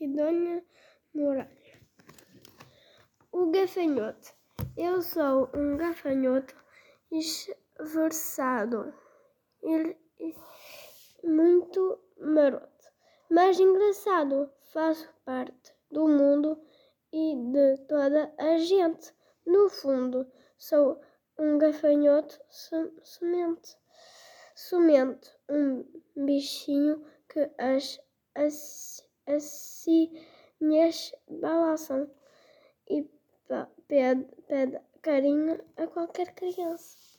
Sidônia Moraes. O gafanhoto. Eu sou um gafanhoto esforçado, e muito maroto, mas engraçado. Faço parte do mundo e de toda a gente. No fundo, sou um gafanhoto semente, semente, um bichinho que as, as assinhas balançam e pede, carinho a qualquer criança.